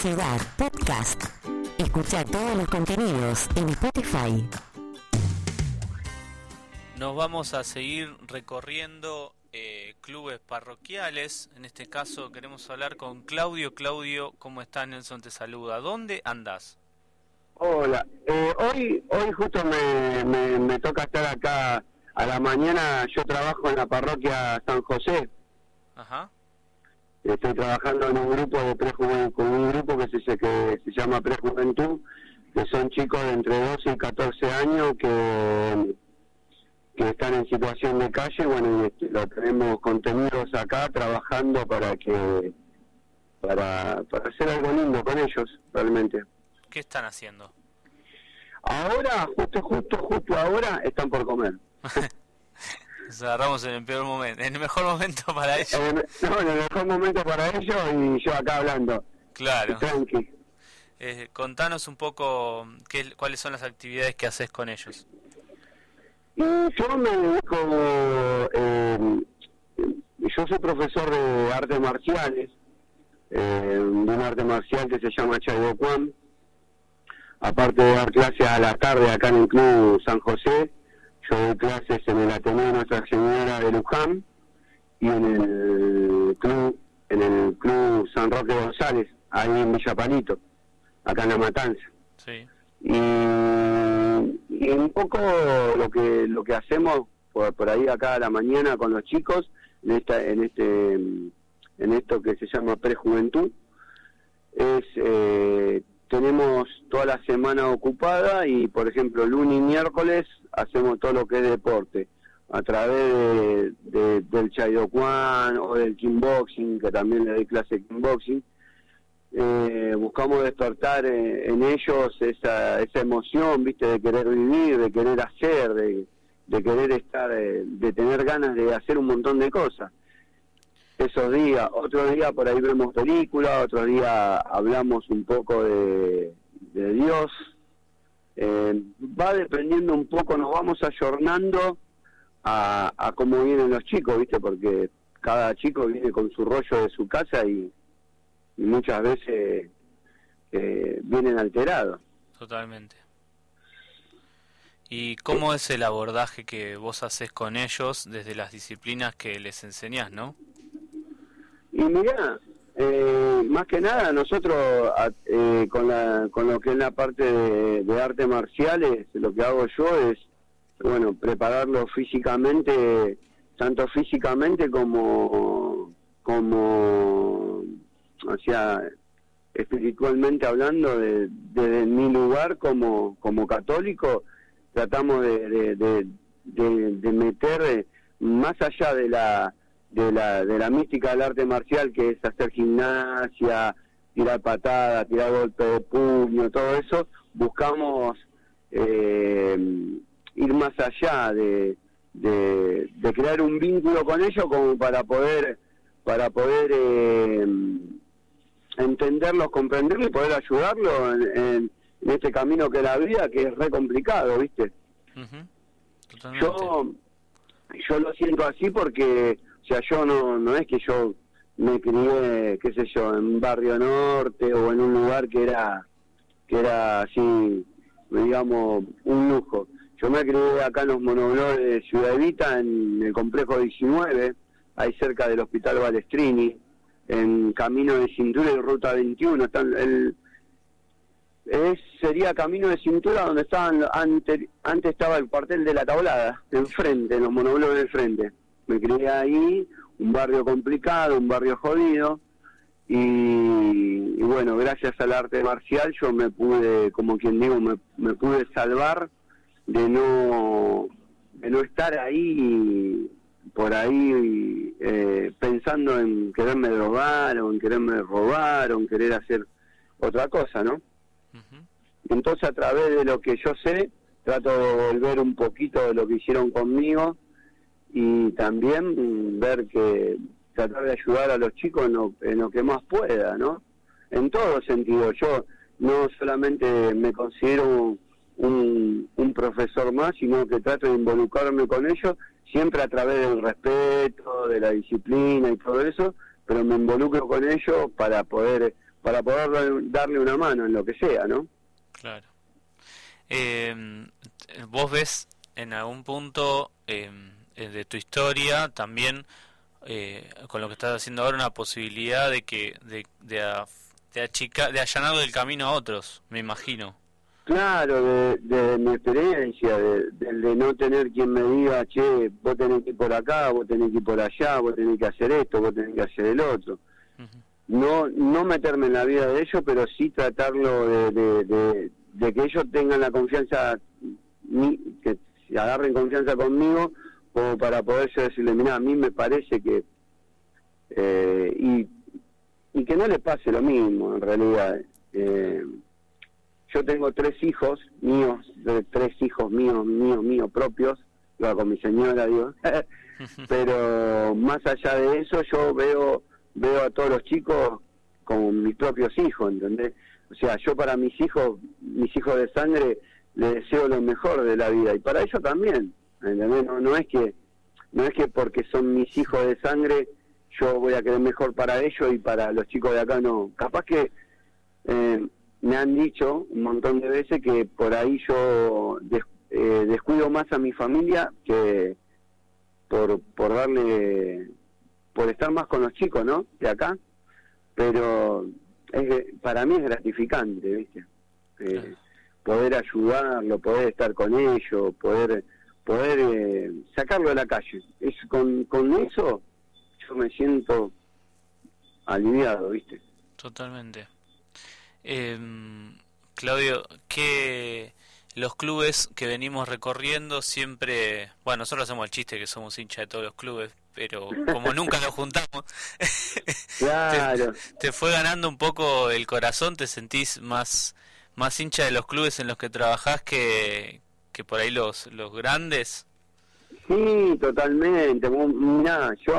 Ciudad Podcast. Escucha todos los contenidos en Spotify. Nos vamos a seguir recorriendo eh, clubes parroquiales. En este caso queremos hablar con Claudio. Claudio, ¿cómo estás? Nelson te saluda. ¿Dónde andas? Hola, eh, hoy hoy justo me, me, toca estar acá a la mañana. Yo trabajo en la parroquia San José. Ajá. Estoy trabajando en un grupo de prejuventud, con un grupo que se, que se llama Prejuventud, que son chicos de entre 12 y 14 años que que están en situación de calle, bueno, y este, lo tenemos contenidos acá trabajando para que para, para hacer algo lindo con ellos, realmente. ¿Qué están haciendo? Ahora, justo, justo, justo ahora, están por comer. Agarramos en el peor momento, en el mejor momento para ellos. no, en el mejor momento para ellos y yo acá hablando. Claro. Tranqui. Eh, contanos un poco qué, cuáles son las actividades que haces con ellos. Yo me dedico, eh, yo soy profesor de artes marciales, eh, de un arte marcial que se llama Chaibo Kwan. Aparte de dar clases a la tarde acá en el Club San José, yo doy clases en el Ateneo Nuestra Señora de Luján y en el club, en el Club San Roque González, ahí en Villapalito, acá en La Matanza. Sí. Y y un poco lo que lo que hacemos por, por ahí acá a la mañana con los chicos en esta en este en esto que se llama prejuventud es eh, tenemos toda la semana ocupada y por ejemplo lunes y miércoles hacemos todo lo que es deporte a través de, del Chaido Kwan o del kickboxing que también le doy clase de kickboxing eh, buscamos despertar eh, en ellos esa, esa emoción, viste, de querer vivir, de querer hacer, de, querer estar, eh, de, tener ganas de hacer un montón de cosas. Esos días, otro día por ahí vemos películas, otro día hablamos un poco de, de Dios. Eh, va dependiendo un poco, nos vamos ayornando a, a cómo vienen los chicos, viste, porque cada chico viene con su rollo de su casa y y muchas veces eh, vienen alterados. Totalmente. ¿Y cómo es el abordaje que vos haces con ellos desde las disciplinas que les enseñás, no? Y mira, eh, más que nada nosotros eh, con, la, con lo que es la parte de, artes marciales, lo que hago yo es, bueno, prepararlo físicamente, tanto físicamente como como o sea, espiritualmente hablando, de, de, mi lugar como, como católico, tratamos de, de, meter más allá de la, de, la, de la mística del arte marcial, que es hacer gimnasia, tirar patadas, tirar golpe de puño, todo eso, buscamos eh, ir más allá de, de, de, crear un vínculo con ellos como para poder para poder eh, entenderlo, comprenderlo y poder ayudarlo en, este camino que la vida, que es re complicado, ¿viste? Yo yo lo siento así porque, sea, yo no, no es que yo me crié, qué sé yo, en un barrio norte o en un lugar que era, que era así, digamos, un lujo. Yo me crié acá en los monoblores de Ciudad Evita, en el complejo 19, ahí cerca del Hospital Balestrini en Camino de Cintura y Ruta 21. Están el, es, sería Camino de Cintura donde estaban antes, antes estaba el cuartel de la Tablada, enfrente, en los monobloques del frente. Me crié ahí, un barrio complicado, un barrio jodido, y, bueno, gracias al arte marcial yo me pude, como quien digo, me, me pude salvar de no, de no estar ahí por ahí eh, pensando en quererme drogar o en quererme robar o en querer hacer otra cosa, ¿no? Entonces a través de lo que yo sé, trato de volver un poquito de lo que hicieron conmigo y también ver que tratar de ayudar a los chicos en lo, en lo que más pueda, ¿no? En todo sentido, yo no solamente me considero un, un profesor más, sino que trato de involucrarme con ellos siempre a través del respeto, de la disciplina y todo eso, pero me involucro con ellos para poder para poder darle una mano en lo que sea, ¿no? Claro. Eh, vos ves en algún punto eh, de tu historia también eh, con lo que estás haciendo ahora una posibilidad de que de, de, de, achicar, de allanar el camino a otros, me imagino. Claro, de, de mi experiencia, de, de, no tener quien me diga, che, vos tenés que ir por acá, vos tenés que ir por allá, vos tenés que hacer esto, vos tenés que hacer el otro. No no meterme en la vida de ellos, pero sí tratarlo de, de, de, que ellos tengan la confianza, que agarren confianza conmigo, como para poder decirle, mira, a mí me parece que... Eh, y, que no les pase lo mismo, en realidad. Eh, yo tengo tres hijos míos, tres hijos míos, míos, míos propios, iba con mi señora, digo, pero más allá de eso yo veo veo a todos los chicos como mis propios hijos, ¿entendés? O sea, yo para mis hijos, mis hijos de sangre, les deseo lo mejor de la vida y para ellos también, ¿entendés? No, no es que no es que porque son mis hijos de sangre yo voy a querer mejor para ellos y para los chicos de acá no. Capaz que eh, me han dicho un montón de veces que por ahí yo eh, descuido más a mi familia que por, por darle, por estar más con los chicos, ¿no? De acá. Pero es, para mí es gratificante, ¿viste? Eh, poder ayudarlo, poder estar con ellos, poder poder eh, sacarlo de la calle. Es con, con eso yo me siento aliviado, ¿viste? Totalmente. Eh, Claudio, que los clubes que venimos recorriendo siempre, bueno, nosotros hacemos el chiste que somos hinchas de todos los clubes, pero como nunca nos juntamos, claro. te, fue ganando un poco el corazón, te sentís más más hincha de los clubes en los que trabajás que, que por ahí los los grandes. Sí, totalmente. Yo